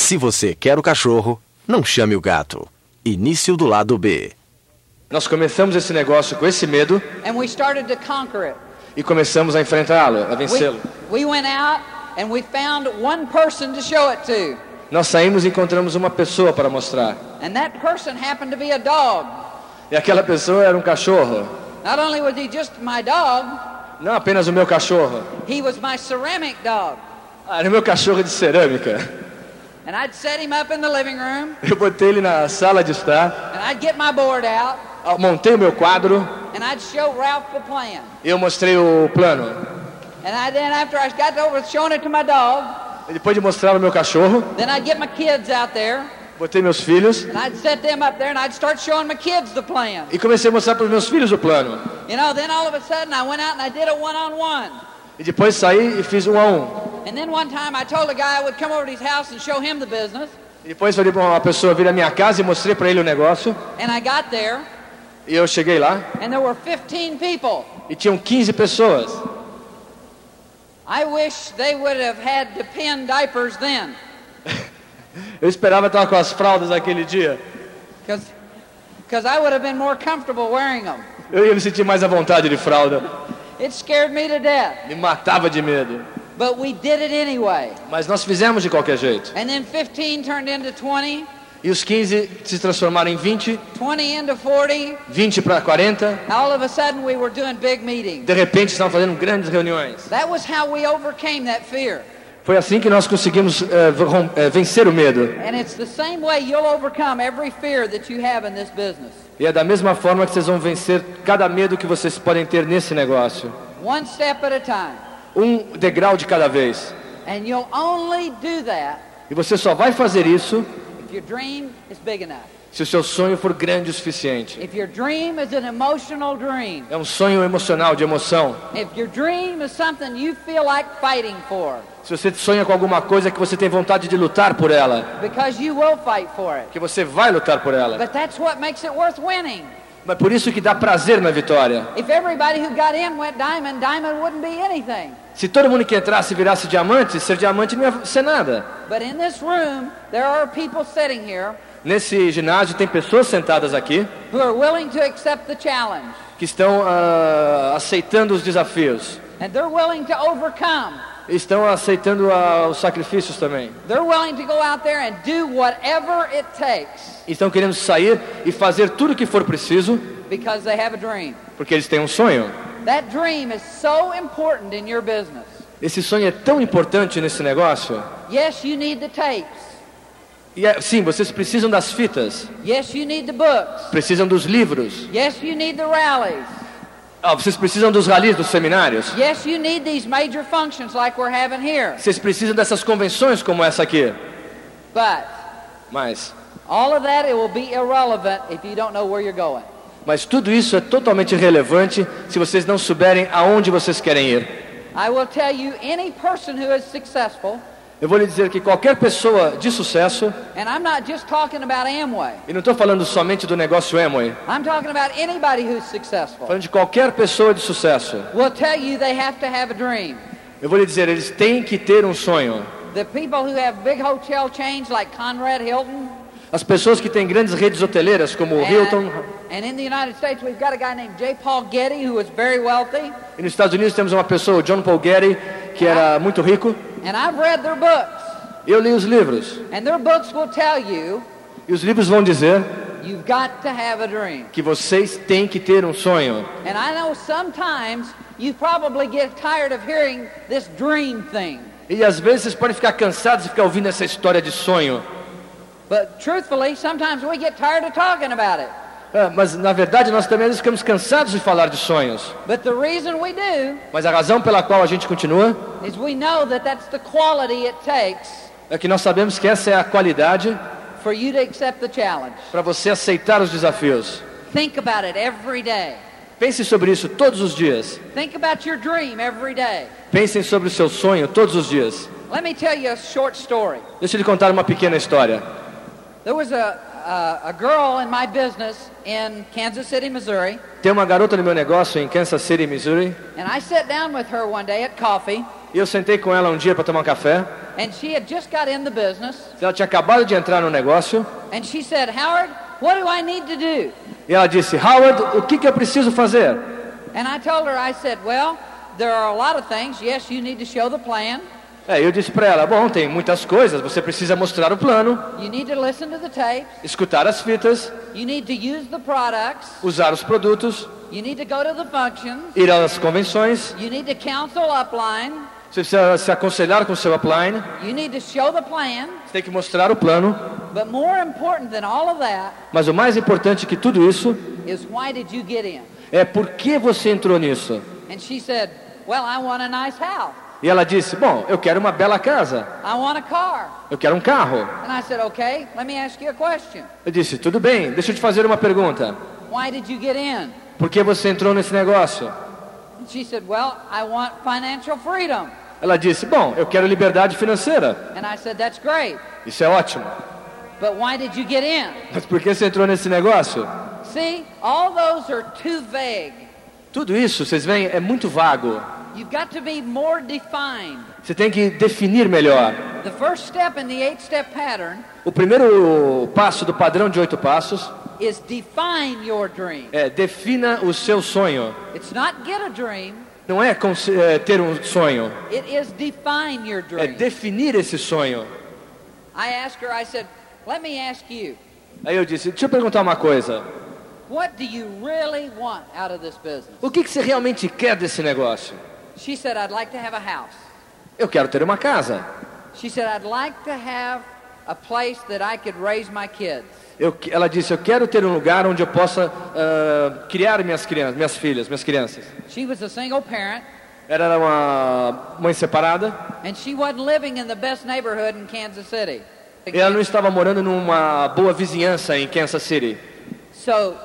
Se você quer o cachorro, não chame o gato. Início do lado B. Nós começamos esse negócio com esse medo and we started to conquer it. e começamos a enfrentá-lo, a We, vencê-lo. we went out and we found one person to show it to. Nós saímos e encontramos uma pessoa para mostrar. And that person happened to be a dog. E aquela pessoa era um cachorro. Not only was he just my dog, Não apenas o meu cachorro. he was my ceramic dog. Ah, Era o meu cachorro de cerâmica. Eu botei ele na sala de estar, and I'd get my board out montei o meu quadro and I'd show Ralph the plan. eu mostrei o plano. And I then after I got over showing it to my dog, E depois de mostrar o meu cachorro, then I'd get my kids out there botei meus filhos and I'd set them up there and I'd start showing my kids the plan. e comecei a mostrar para os meus filhos o plano. You know, then all of a sudden I went out and I did a one-on-one. E depois saí e fiz um a um. And then one time I told a guy I would come over to his house and show him the business. E depois falei para uma pessoa vir à minha casa e mostrei para ele o negócio. And I got there E eu cheguei lá and there were 15 people. e tinham 15 pessoas. I wish they would have had to pin diapers then. Eu esperava estar com as fraldas aquele dia. Because I would have been more comfortable wearing them. Eu ia me sentir mais à vontade de fralda. It scared me to death. Me matava de medo. But we did it anyway. Mas nós fizemos de qualquer jeito. And then 15 turned into 20, E os 15 se transformaram em 20, 20 into 40. 20 para 40. All of a sudden we were doing big meetings. De repente estavam fazendo grandes reuniões. That was how we overcame that fear. Foi assim que nós conseguimos eh, vencer o medo. And it's the same way you'll overcome every fear that you have in this business. E é da mesma forma que vocês vão vencer cada medo que vocês podem ter nesse negócio. Um degrau de cada vez. E você só vai fazer isso se o seu sonho for grande o suficiente. É um sonho emocional, de emoção. Se você sonha com alguma coisa que você tem vontade de lutar por ela, Because you will fight for it. que você vai lutar por ela. But that's what makes it worth winning. Mas por isso que dá prazer na vitória. If everybody who got in went diamond, diamond wouldn't be anything. Se todo mundo que entrasse virasse diamante, ser diamante não ia ser nada. But in this room, there are people sitting here Nesse ginásio tem pessoas sentadas aqui who are willing to accept the challenge. que estão ah, aceitando os desafios. And they're willing to overcome. Estão aceitando ah, os sacrifícios também. Estão querendo sair e fazer tudo o que for preciso, because they have a dream. porque eles têm um sonho. That dream is so important in your business. Esse sonho é tão importante nesse negócio. Yes, you need the tapes. E é- sim, vocês precisam das fitas, Yes, you need the books. precisam dos livros, Yes, you need the rallies. Ah, vocês precisam dos ralis, dos seminários. Yes, you need these major functions like we're having here. Vocês precisam dessas convenções como essa aqui. But Mas, all of that it will be irrelevant if you don't know where you're going. mas tudo isso é totalmente irrelevante se vocês não souberem aonde vocês querem ir. I will tell you any person who is successful, Eu vou lhe dizer que qualquer pessoa de sucesso, and I'm not just talking about Amway. e não estou falando somente do negócio Amway, I'm talking about anybody who's successful. falando de qualquer pessoa de sucesso. Eu vou lhe dizer, eles têm que ter um sonho. The people who have big hotel chains like Conrad Hilton, As pessoas que têm grandes redes hoteleiras como o Hilton, and in the United States we've got a guy named J. Paul Getty who was very wealthy, e nos Estados Unidos temos uma pessoa, o John Paul Getty, que era muito rico. And I've read their books, Eu li os livros, and their books will tell you e os livros vão dizer you've got to have a dream. que vocês têm que ter um sonho. And I know sometimes you probably get tired of hearing this dream thing. E às vezes vocês podem ficar cansados de ficar ouvindo essa história de sonho. But truthfully, sometimes we get tired of talking about it. Ah, mas na verdade nós também vezes ficamos cansados de falar de sonhos. But the reason we do Mas a razão pela qual a gente continua is we know that that's the quality it takes é que nós sabemos que essa é a qualidade para você aceitar os desafios. Think about it every day. Pense sobre isso todos os dias. Think about your dream every day. Pensem sobre o seu sonho todos os dias. Let me tell you a short story. Deixa eu lhe contar uma pequena história. There was a, a, a girl in my business in Kansas City, Missouri, Tem uma garota no meu negócio em Kansas City, Missouri, and I sat down with her one day at coffee, E eu sentei com ela um dia para tomar um café. and she had just got in the business. Ela tinha acabado de entrar no negócio. And she said, Howard, what do I need to do? E ela disse: Howard, o que, que eu preciso fazer? And I told her, I said, well, there are a lot of things. Yes, you need to show the plan. É, eu disse para ela: Bom, tem muitas coisas. Você precisa mostrar o plano, You need to listen to the tapes. escutar as fitas, products. usar os produtos, You need to to ir às convenções. Upline. Você precisa se aconselhar com o seu upline. You need to show the plan. Você tem que mostrar o plano. That Mas o mais importante que tudo isso é por que você entrou nisso. And she said, well, I want a nice house. E ela disse: Bom, eu quero uma bela casa. I want a car. Eu quero um carro. And I said, okay, let me ask you a question. Eu disse: Tudo bem, deixa eu te fazer uma pergunta. Why did you get in? Por que você entrou nesse negócio? And she said, well, I want financial freedom. Ela disse: Bom, eu quero liberdade financeira. And I said, that's great. Isso é ótimo. But why did you get in? Mas por que você entrou nesse negócio? See, all those are too vague. Tudo isso, vocês veem, é muito vago. You've got to be more defined. Você tem que definir melhor. The first step in the eight step pattern O primeiro passo do padrão de oito passos is define your dream. é defina o seu sonho. It's not get a dream, Não é, é ter um sonho, it is define your é definir esse sonho. I asked her, I said, let me ask you, Aí eu disse: Deixa eu perguntar uma coisa. what do you really want out of this business? O que, que você realmente quer desse negócio? She said, I'd like to have a house. Eu quero ter uma casa. She said, I'd like to have a place that I could raise my kids. Eu, ela disse: Eu quero ter um lugar onde eu possa ah, criar minhas crianças, minhas filhas, minhas crianças. She was a single parent, Ela era uma mãe separada and she wasn't living in the best neighborhood in Kansas City. e ela não estava morando numa boa vizinhança em Kansas City. So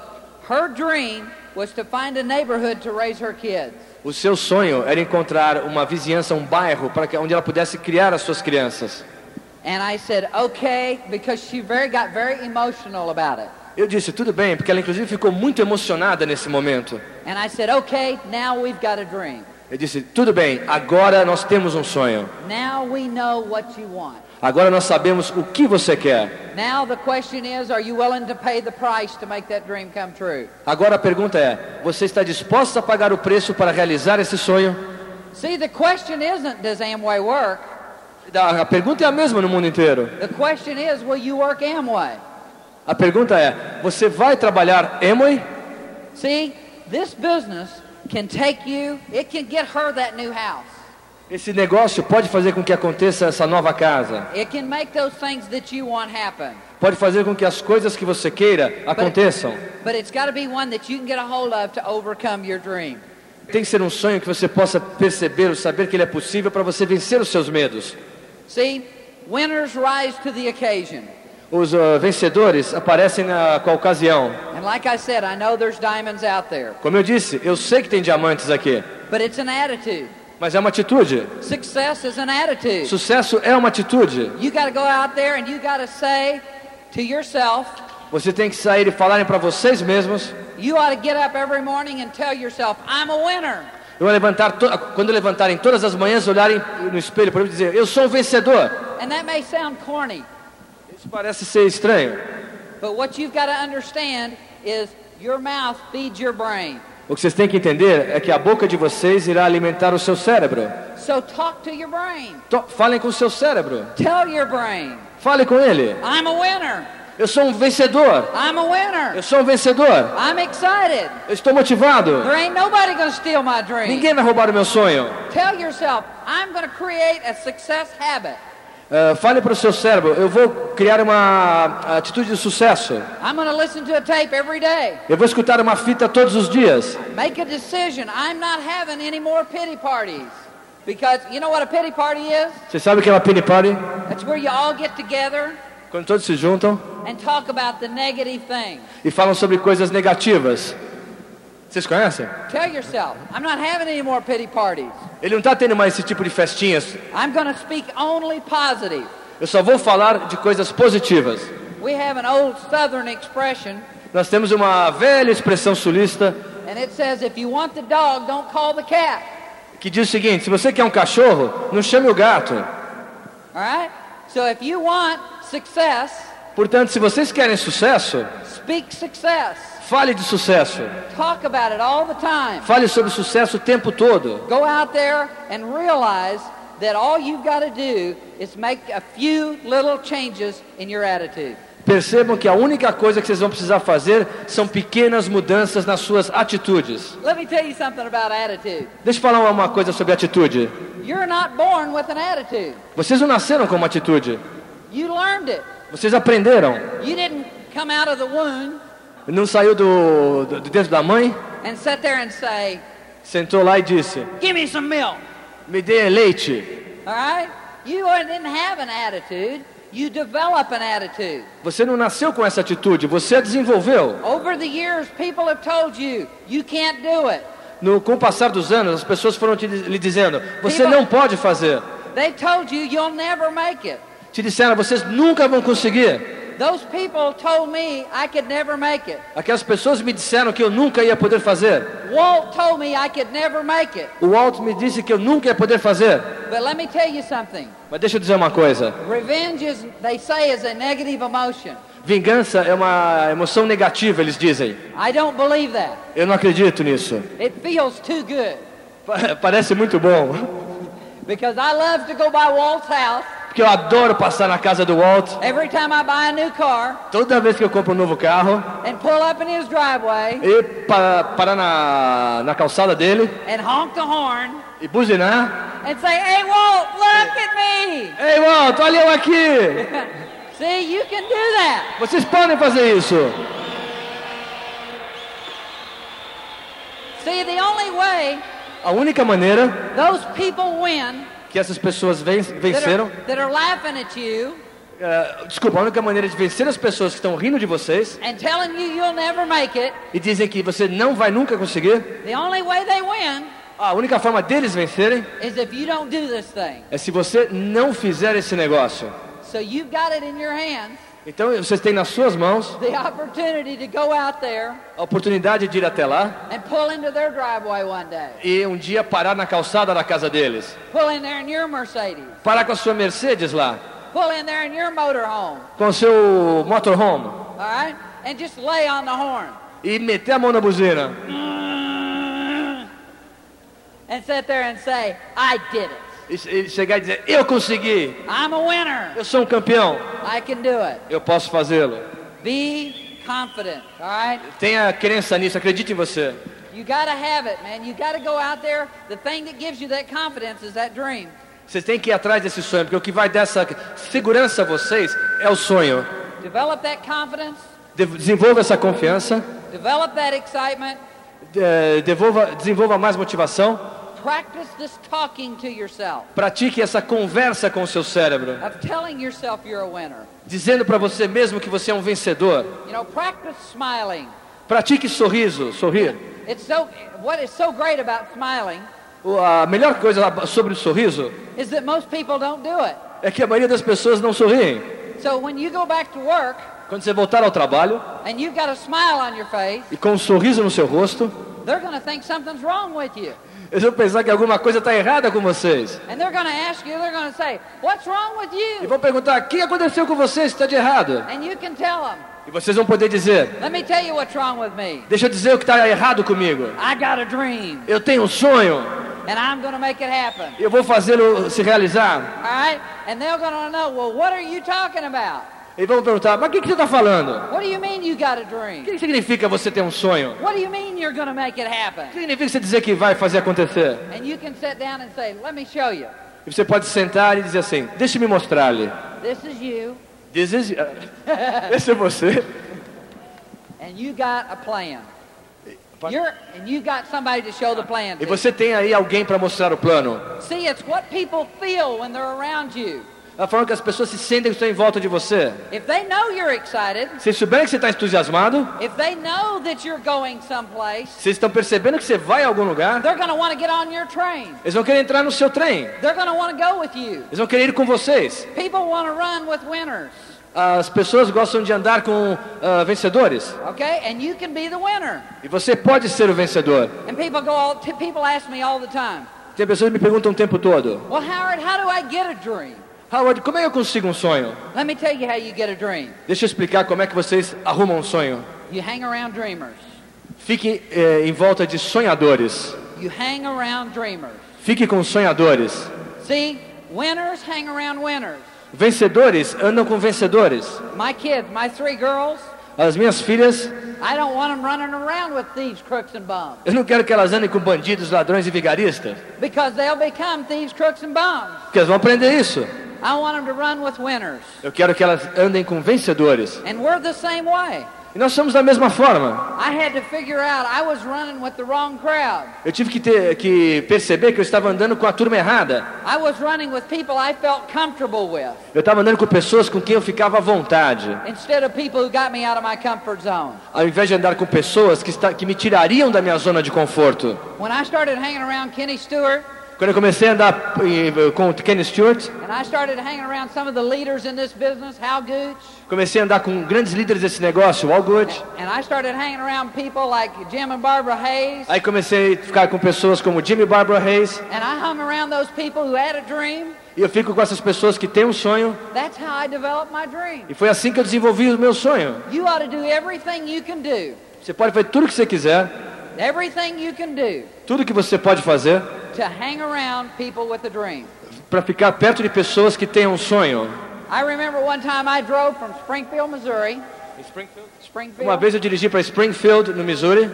her dream was to find a neighborhood to raise her kids. O seu sonho era encontrar uma vizinhança, um bairro, para que, onde ela pudesse criar as suas crianças. And I said, okay, because she very got very emotional about it. Eu disse: Tudo bem, porque ela inclusive ficou muito emocionada nesse momento. And I said, okay, now we've got a dream. Eu disse: Tudo bem, agora nós temos um sonho. Now we know what you want. Agora nós sabemos o que você quer. Now the question is, are you willing to pay the price to make that dream come true? Agora a pergunta é: Você está disposta a pagar o preço para realizar esse sonho? See, the question isn't, does Amway work? A pergunta é a mesma no mundo inteiro. The question is, will you work Amway? A pergunta é: Você vai trabalhar Amway? See, this business can take you, it can get her that new house. Esse negócio pode fazer com que aconteça essa nova casa. It can make those things that you want happen. Pode fazer com que as coisas que você queira aconteçam. But it's got to be one that you can get a hold of to overcome your dream. Tem que ser um sonho que você possa perceber, ou saber que ele é possível para você vencer os seus medos. See, winners rise to the occasion. Os ah, vencedores aparecem na, com a ocasião. And like I said, I know there's diamonds out there, Como eu disse, eu sei que tem diamantes aqui, but it's an attitude. Mas é uma atitude. Success is an attitude. Sucesso é uma atitude. You got to go out there and you got to say to yourself, Você tem que sair e falarem para vocês mesmos. you ought to get up every morning and tell yourself, I'm a winner. Eu levantar to- quando levantarem todas as manhãs, olharem no espelho para mim e dizer: Eu sou um vencedor. And that may sound corny, Isso parece ser estranho. but what you've got to understand is your mouth feeds your brain. O que vocês têm que entender é que a boca de vocês irá alimentar o seu cérebro. So talk to your brain. To- falem com o seu cérebro. Tell your brain, Fale com ele. I'm a winner. Eu sou um vencedor. I'm a winner. Eu sou um vencedor. I'm excited. Eu estou motivado. There ain't nobody to steal my dream. Ninguém vai roubar o meu sonho. Tell yourself, I'm to create a success habit. Ah, fale para o seu cérebro. Eu vou criar uma atitude de sucesso. I'm going to listen to a tape every day. Eu vou escutar uma fita todos os dias. Make a decision. I'm not having any more pity parties. Because you know what a pity party is? Você sabe o que é uma pity party? That's where you all get together Quando todos se juntam and talk about the negative things. e falam sobre coisas negativas. Vocês conhecem? Tell yourself, I'm not having any more pity parties. Ele não está tendo mais esse tipo de festinhas. I'm going to speak only positive. Eu só vou falar de coisas positivas. We have an old southern expression, Nós temos uma velha expressão sulista and it says, if you want the dog, don't call the cat. que diz o seguinte: se você quer um cachorro, não chame o gato. All right? So if you want success, Portanto, se vocês querem sucesso, speak success. Fale de sucesso. Talk about it all the time. Fale sobre sucesso o tempo todo. Go out there and realize that all you've got to do is make a few little changes in your attitude. Percebam que a única coisa que vocês vão precisar fazer são pequenas mudanças nas suas atitudes. Let me tell you something about attitude. Deixa eu falar uma coisa sobre atitude. You're not born with an attitude. Vocês não nasceram com uma atitude. You learned it. Vocês aprenderam. You didn't come out of the womb Não saiu do, do de dentro da mãe, and sit there and say, sentou lá e disse: "Give me some milk." Me dê leite. All right? You didn't have an attitude. You develop an attitude. Você não nasceu com essa atitude, você a desenvolveu. Over the years, people have told you you can't do it. No, com o passar dos anos, as pessoas foram te, lhe dizendo: Você Viva- não pode fazer. They told you you'll never make it. Te disseram: Vocês nunca vão conseguir. Those people told me I could never make it. Aquelas pessoas me disseram que eu nunca ia poder fazer. Walt told me I could never make it. O Walt me disse que eu nunca ia poder fazer. But let me tell you something. Mas deixa eu dizer uma coisa: Revenge is, they say, is a negative emotion. vingança é uma emoção negativa, eles dizem. I don't believe that. Eu não acredito nisso. It feels too good. Pa- Parece muito bom. Because I love to go by Walt's house. Porque eu adoro passar na casa do Walt. Every time I buy a new car Toda vez que eu compro um novo carro and pull up in his driveway e pa parar na, na calçada dele and honk the horn e buzinar. and say, Hey, Walt, look at me. Ei, Walt, olha eu aqui! See, you can do that. Vocês podem fazer isso. See, the only way A única maneira those people win que essas pessoas ven- that venceram, are, that are you. Eh, desculpa, a única maneira de vencer as pessoas que estão rindo de vocês you it, e dizem que você não vai nunca conseguir, the only way they win a única forma deles vencerem is if you don't do this thing. é se você não fizer esse negócio. So you've got it in your hands Então vocês têm nas suas mãos the opportunity to go out there a oportunidade de ir até lá and pull into their driveway one day. e um dia parar na calçada da casa deles. Pull in there in your Mercedes. Parar com a sua Mercedes lá, Pull in there in your motorhome. com o seu motorhome All right? And just lay on the horn. e meter a mão na buzina And sit there and say, I did it. E chegar e dizer: Eu consegui, I'm a winner. eu sou um campeão, I can do it. eu posso fazê-lo. Be confident. All right? Tenha crença nisso, acredite em você. You got to have it, man. You got to go out there. The thing that gives you that confidence is that dream. Vocês têm que ir atrás desse sonho, porque o que vai dar essa segurança a vocês é o sonho. Develop that confidence. De- Desenvolva essa confiança, Develop that excitement. de- devolva, desenvolva mais motivação, Practice this talking to yourself pratique essa conversa com o seu cérebro, of telling yourself you're a winner. dizendo para você mesmo que você é um vencedor. You know, practice smiling. Pratique sorriso, sorrir. It's so what is so great about smiling O- A melhor coisa sobre o sorriso is that most people don't do it. é que a maioria das pessoas não sorriem. So when you go back to work Quando você voltar ao trabalho and you've got a smile on your face, e com um sorriso no seu rosto, they're going to think something's wrong with you. Eles vão pensar que alguma coisa está errada com vocês. And they're going to ask you, say, "What's wrong with E you?" vão perguntar: o que aconteceu com você? Está de errado. And you can tell them, E vocês vão poder dizer: "Let me tell you what's wrong with me. deixa eu dizer o que está errado comigo. I got a dream Eu tenho um sonho, and I'm to make it happen." eu vou fazê-lo se realizar. All right? And they're to know, "Well, what are you talking about? E vão perguntar: mas o que, que você está falando? What do you mean you got a O que significa você ter um sonho? O happen?" que significa você dizer que vai fazer acontecer? And you can sit down and say, "Let me show you. E você pode sentar e dizer assim: deixa-me mostrar-lhe. This is you, This is- Esse é você. and you got a plan. You're, and you got somebody to show the plan E você tem aí alguém para mostrar o plano. See, it's what people feel when they're around you. A forma que as pessoas se sentem que estão em volta de você. If they know you're excited, Se souberem que você está entusiasmado, if they know that you're going someplace, se estão percebendo que você vai a algum lugar, they're going to want to get on your train. eles vão querer entrar no seu trem. Eles vão querer ir com vocês. People want to run with winners, As pessoas gostam de andar com ah, vencedores. okay? And you can be the winner. E você pode ser o vencedor. And people go all, t- people ask me all the time, Tem pessoas que me perguntam o tempo todo, Well, Howard, how do I get a dream? Howard, como é que eu consigo um sonho? Let me tell you how you get a dream. Deixa eu explicar como é que vocês arrumam um sonho. You hang around dreamers. Fique eh, em volta de sonhadores. You hang around dreamers. Fique com sonhadores. See, winners hang around winners. Vencedores andam com vencedores. My kids, my three girls, As minhas filhas, I don't want them running around with thieves, crooks, and bums eu não quero que elas andem com bandidos, ladrões e vigaristas. because they'll become thieves, crooks, and bums. Porque elas vão aprender isso. I want them to run with winners. Eu quero que elas andem com vencedores. And we're the same way. E nós somos da mesma forma. I had to figure out I was running with the wrong crowd. Eu tive que, ter, que perceber que eu estava andando com a turma errada. I was running with people I felt comfortable with Eu estava andando com pessoas com quem eu ficava à vontade. instead of people who got me out of my comfort zone. Ao invés de andar com pessoas que, está, que me tirariam da minha zona de conforto. When I started hanging around Kenny Stewart Quando eu comecei a andar eh, com o Kenny Stewart, and I started hanging around some of the leaders in this business, Hal Gooch, comecei a andar com grandes líderes desse negócio, Wal Good. and I started hanging around people like Jim and Barbara Hayes, Aí comecei a ficar com pessoas como Jimmy Barbara Hayes. and I hung around those people who had a dream. E eu fico com essas pessoas que têm um sonho. That's how I developed my dream. E foi assim que eu desenvolvi o meu sonho. Você pode fazer tudo o que você quiser, tudo que você pode fazer to hang around people with a dream. para ficar perto de pessoas que têm um sonho. I remember one time I drove from Springfield, Missouri, Springfield, Uma vez eu dirigi para Springfield, no Missouri.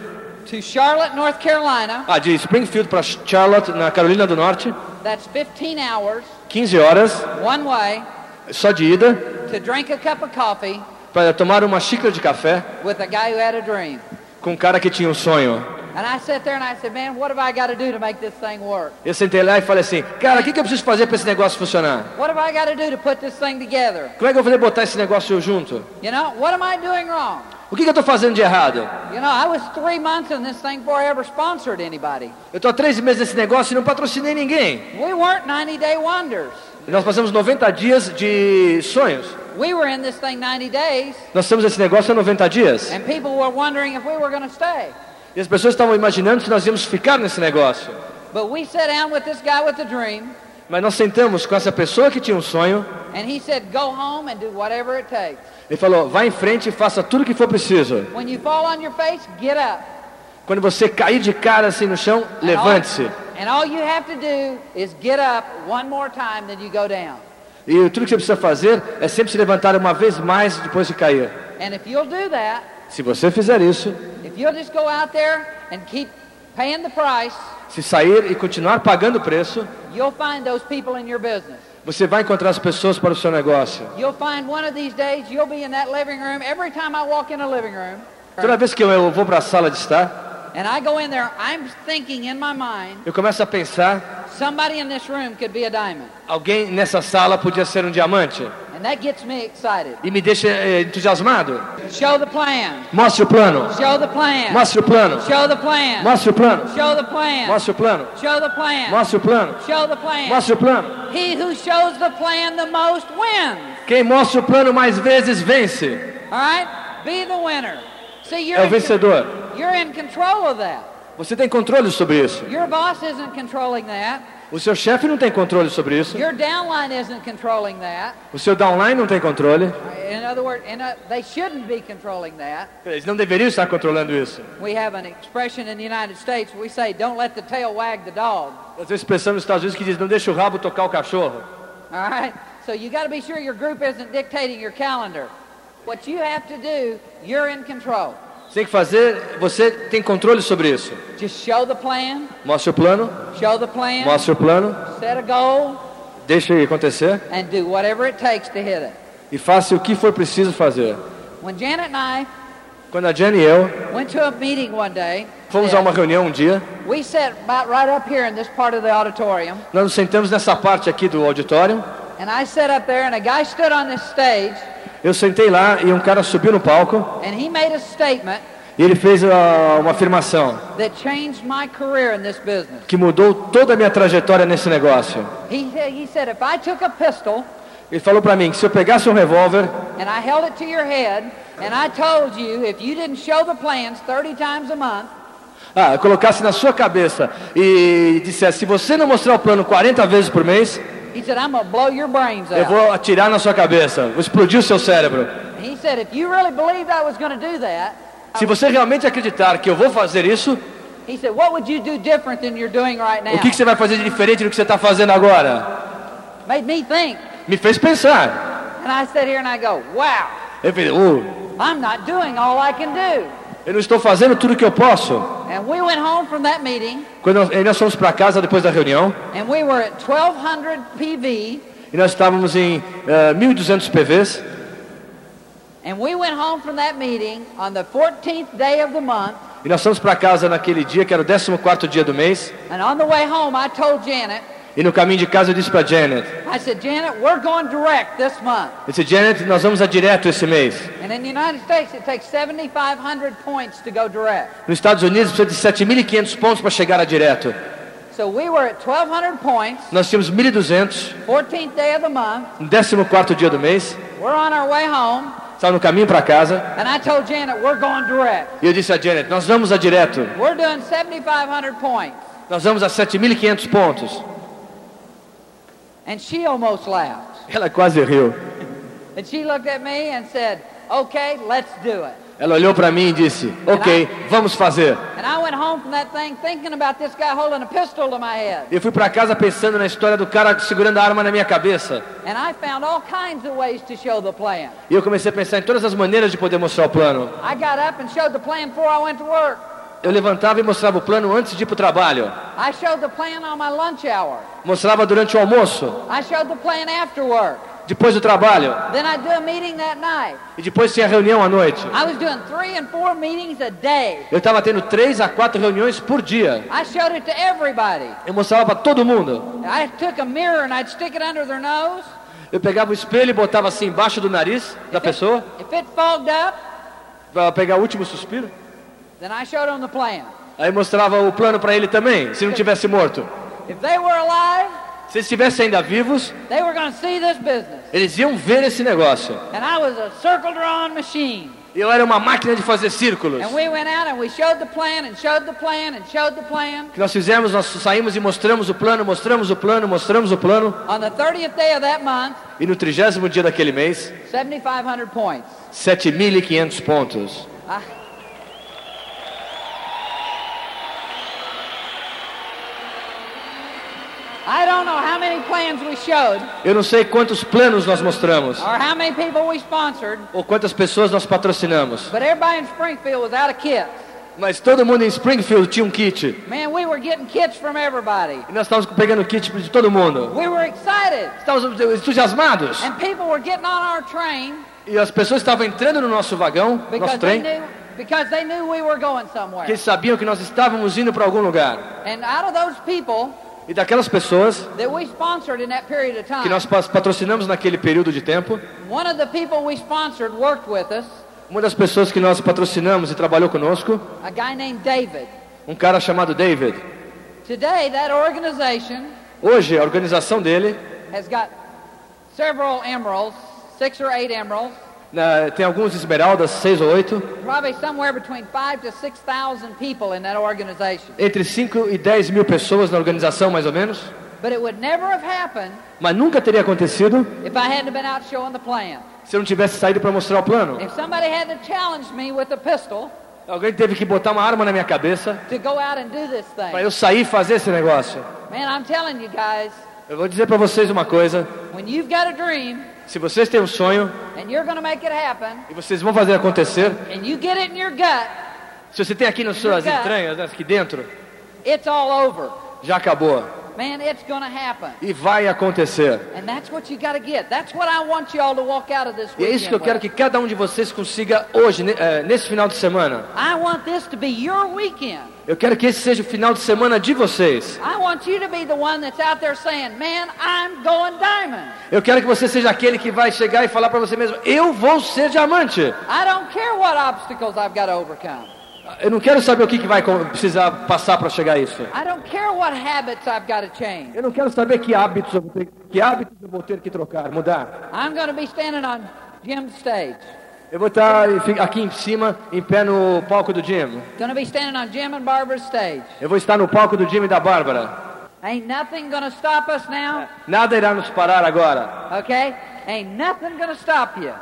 to Charlotte, North Carolina. Ah, de Springfield para Charlotte, na Carolina do Norte. That's 15 hours 15 horas, one way só de ida, to drink a cup of coffee para tomar uma xícara de café with a guy who had a dream. com um cara que tinha um sonho. And I sat there and I said, man, what have I got to do to make this thing work? Eu sentei lá e falei assim, cara, o que, que eu preciso fazer para esse negócio funcionar? What have I got to do to put this thing together? Como é que eu vou botar esse negócio junto? You know, what am I doing wrong? O que, que eu estou fazendo de errado? You know, I was three months in this thing before I ever sponsored anybody. Eu estou há três meses nesse negócio e não patrocinei ninguém. We weren't 90 day wonders. Nós passamos 90 dias de sonhos. We were in this thing 90 days, Nós estamos nesse negócio há 90 dias. and people were wondering if we were going to stay. E as pessoas estavam imaginando se nós íamos ficar nesse negócio. But we sat down with this guy with the dream, Mas nós sentamos com essa pessoa que tinha um sonho. and he said, go home and do whatever it takes. Ele falou: vá em frente e faça tudo o que for preciso. When you fall on your face, get up. Quando você cair de cara assim no chão, And all- levante-se. And all you have to do is get up one more time than you go down. E tudo que você precisa fazer é sempre se levantar uma vez mais depois de cair. And if you'll do that, Se você fizer isso, if you'll just go out there and keep paying the price, se sair e continuar pagando o preço, you'll find those people in your business. você vai encontrar as pessoas para o seu negócio. You'll find one of these days you'll be in that living room. Every time I walk in a living room, Toda vez que eu vou para a sala de estar, and I go in there, I'm thinking in my mind, eu começo a pensar: somebody in this room could be a diamond. alguém nessa sala podia ser um diamante. And that gets me excited. E me deixa eh, entusiasmado. Show the plan. Mostre o plano. Show the plan. Mostre o plano. Show the plan. Mostre o plano. Show the plan. Mostre o plano. Show the plan. Mostre o plano. Show the plan. Mostre o plano. He who shows the plan the most wins. Quem mostra o plano mais vezes vence. All right? Be the winner. See, you're, É o vencedor. you're in control of that. Você tem controle sobre isso. Your boss isn't controlling that. O seu chefe não tem controle sobre isso. Your downline isn't controlling that. O seu downline não tem controle. In other words, in a, they shouldn't be controlling that. Eles não deveriam estar controlando isso. We have an expression in the United States. We say, "Don't let the tail wag the dog." Nós expressão nos Estados Unidos que diz: não deixa o rabo tocar o cachorro. All right. So you got to be sure your group isn't dictating your calendar. What you have to do, you're in control. Você tem que fazer, você tem controle sobre isso. Just show the plan. Mostre o plano, Show the plan. mostre o plano, Set a goal deixa ele acontecer and do whatever it takes to hit it. e faça o que for preciso fazer. When Janet and I Quando a Jenny e eu went to a meeting one day, fomos a uma reunião um dia, we sat about right up here in this part of the auditorium, nós nos sentamos nessa parte aqui do auditório. and I sat up there, and a guy stood on this stage, Eu sentei lá e um cara subiu no palco. E ele fez ah, uma afirmação. que mudou toda a minha trajetória nesse negócio. Ele falou para mim que se eu pegasse um revólver and I held it to your head, and I told you if you didn't show the plans 30 times a month, Ah, colocasse na sua cabeça e dissesse: se você não mostrar o plano 40 vezes por mês, said, I'm going to blow your brains eu vou atirar na sua cabeça, vou explodir o seu cérebro. And he said, if you really believed I was going to do that, Se você realmente acreditar que eu vou fazer isso, said, right o que, que você vai fazer de diferente do que você está fazendo agora? Made me think. Me fez pensar. And I sit here and I go, wow, Eu falei, "Uh, I'm not doing all I can do. Eu não estou fazendo tudo o que eu posso. And we went home from that meeting. Quando nós, nós fomos para casa depois da reunião, and we were at 1200 PV e nós estávamos em eh, 1.200 PVs, and we went home from that meeting on the 14th day of the month. E nós fomos para casa naquele dia, que era o 14º dia do mês, and on the way home I told Janet, e no caminho de casa eu disse para Janet, I said, Janet, we're going direct this month. eu disse, Janet, nós vamos a direto esse mês. And in the United States it takes 7,500 points to go direct. Nos Estados Unidos precisa de 7.500 pontos para chegar a direto. So we were at 1,200 points, Nós tínhamos 1.200, 14th day of the month. no 14º dia do mês, We're on our way home estava no caminho para casa, and I told Janet, we're going direct. e eu disse a Janet, nós vamos a direto, We're doing 7,500 points. nós vamos a 7.500 pontos. And she almost laughed. Ela quase riu. And she looked at me and said, okay, let's do it. Ela olhou para mim e disse, ok, vamos fazer. And I went home from that thing thinking about this guy holding a pistol to my head. Eu fui para casa pensando na história do cara segurando a arma na minha cabeça. And I found all kinds of ways to show the plan. E eu comecei a pensar em todas as maneiras de poder mostrar o plano. Eu levantava e mostrava o plano antes de ir para o trabalho. Mostrava durante o almoço, I showed the plan after work. depois do trabalho. Then I'd do a meeting that night. E depois tinha reunião à noite. I was doing three and four meetings a day. Eu estava tendo três a quatro reuniões por dia. I showed it to everybody. Eu mostrava para todo mundo. I took a mirror and I'd stick it under their nose. Eu pegava o espelho e botava assim embaixo do nariz da pessoa, If it fogged up, para pegar o último suspiro. Aí mostrava o plano para ele também, se não tivesse morto. If they were alive, Se eles estivessem ainda vivos, they were going to see this business. eles iam ver esse negócio. And I was a circle drawing machine. E eu era uma máquina de fazer círculos. And we went out and we showed the plan and showed the plan and showed the plan. O que nós fizemos, nós saímos e mostramos o plano, mostramos o plano, mostramos o plano. On the 30th day of that month, E no trigésimo dia daquele mês, 7,500 points. 7.500 pontos. I, I don't know how many plans we showed Eu não sei quantos planos nós mostramos, or how many people we sponsored, ou quantas pessoas nós patrocinamos. but everybody in Springfield was out of kits. Mas todo mundo em Springfield tinha um kit. Man, we were getting kits from everybody. E nós estávamos pegando kit de todo mundo. We were excited. Estávamos entusiasmados. And people were getting on our train E as pessoas estavam entrando no nosso vagão, nosso because they trem, knew because they knew we were going somewhere. eles sabiam que nós estávamos indo para algum lugar. And out of those people E daquelas pessoas que nós pa- patrocinamos naquele período de tempo, uma das pessoas que nós patrocinamos e trabalhou conosco, um cara chamado David. Hoje, a organização dele has got several emeralds, six or eight emeralds, né, tem alguns esmeraldas, seis ou oito, entre 5 e 10 mil pessoas na organização, mais ou menos. But it would never have happened Mas nunca teria acontecido if I hadn't been out showing the plan. se eu não tivesse saído para mostrar o plano. If somebody had to challenge me with a pistol Alguém teve que botar uma arma na minha cabeça para eu sair e fazer esse negócio. man, I'm telling you guys, Eu vou dizer para vocês uma coisa: when you've got a dream se vocês têm um sonho happen, e vocês vão fazer acontecer, gut, se você tem aqui nas suas entranhas, né, aqui dentro, it's all over. já acabou Man, it's to happen. e vai acontecer. E é isso que eu quero que cada um de vocês consiga hoje, eh, nesse final de semana. I want this to be your weekend. Eu quero que esse seja o final de semana de vocês. I want you to be the one that's out there saying, man, I'm going diamond. Eu quero que você seja aquele que vai chegar e falar para você mesmo: eu vou ser diamante. I don't care what obstacles I've got to overcome. Eu não quero saber o que, que vai precisar passar para chegar a isso. I don't care what habits I've got to change. Eu não quero saber que hábitos eu vou ter que, hábitos eu vou ter que trocar, mudar. I'm going to be standing on Jim's stage. Eu vou estar aqui em cima, em pé no palco do Jim. Gonna be standing on Jim and Barbara's stage. Eu vou estar no palco do Jim e da Bárbara. Ain't nothing gonna stop us now, Nada irá nos parar agora. okay? Ain't nothing gonna stop you.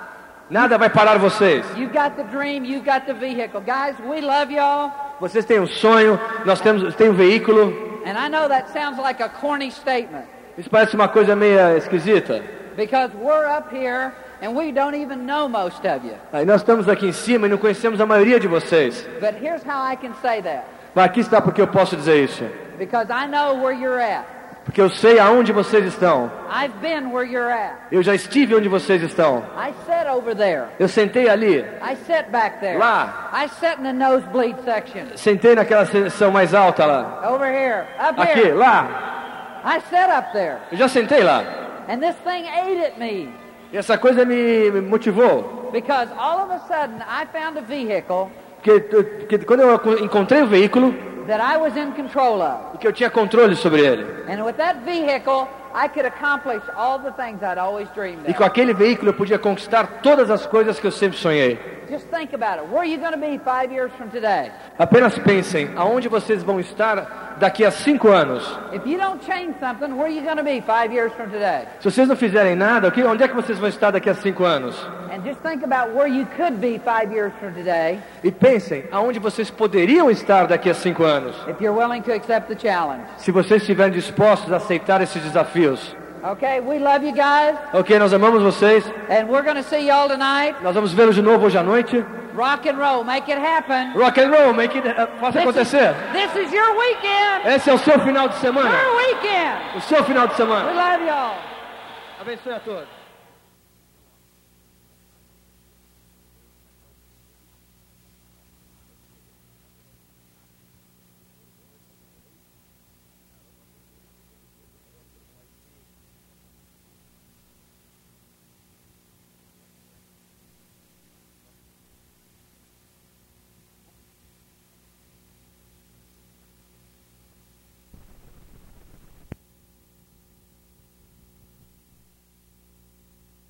Nada vai parar vocês. You got the dream, you got the vehicle. Guys, we love y'all. Vocês têm um sonho, nós temos tem um veículo. And I know that sounds like a corny statement Isso parece uma coisa meio esquisita. because we're up here and we don't even know most of you. Aí nós estamos aqui em cima e não conhecemos a maioria de vocês. But here's how I can say that Mas aqui está porque eu posso dizer isso. because I know where you're at. Porque eu sei aonde vocês estão. I've been where you're at. Eu já estive onde vocês estão. I sat over there. Eu sentei ali, I sat back there. Lá. I sat in the nosebleed section. sentei naquela seção mais alta lá. Over here. Up Aqui, lá. I sat up there. Eu já sentei lá. And this thing ate at me E essa coisa me motivou. because all of a sudden I found a vehicle Porque, porque quando eu encontrei o veículo, that I was in control of. e que eu tinha controle sobre ele. And with that vehicle, I could accomplish all the things I'd always dreamed E com of. aquele veículo eu podia conquistar todas as coisas que eu sempre sonhei. Just think about it. Where are you going to be five years from today? Apenas pensem aonde vocês vão estar daqui a cinco anos. If you don't change something, where are you going to be five years from today? Se vocês não fizerem nada, onde é que vocês vão estar daqui a cinco anos? And just think about where you could be five years from today E pensem aonde vocês poderiam estar daqui a cinco anos, if you're willing to accept the challenge. se vocês estiverem dispostos a aceitar esses desafios. Okay, we love you guys, Ok, nós amamos vocês. and we're going to see y'all tonight. Nós vamos vê-los de novo hoje à noite. Rock and roll, make it happen. Rock and roll, make it, uh, faça This is, acontecer. this is your weekend. Esse é o seu final de semana. Your weekend. O seu final de We semana. love y'all. Abençoe a todos.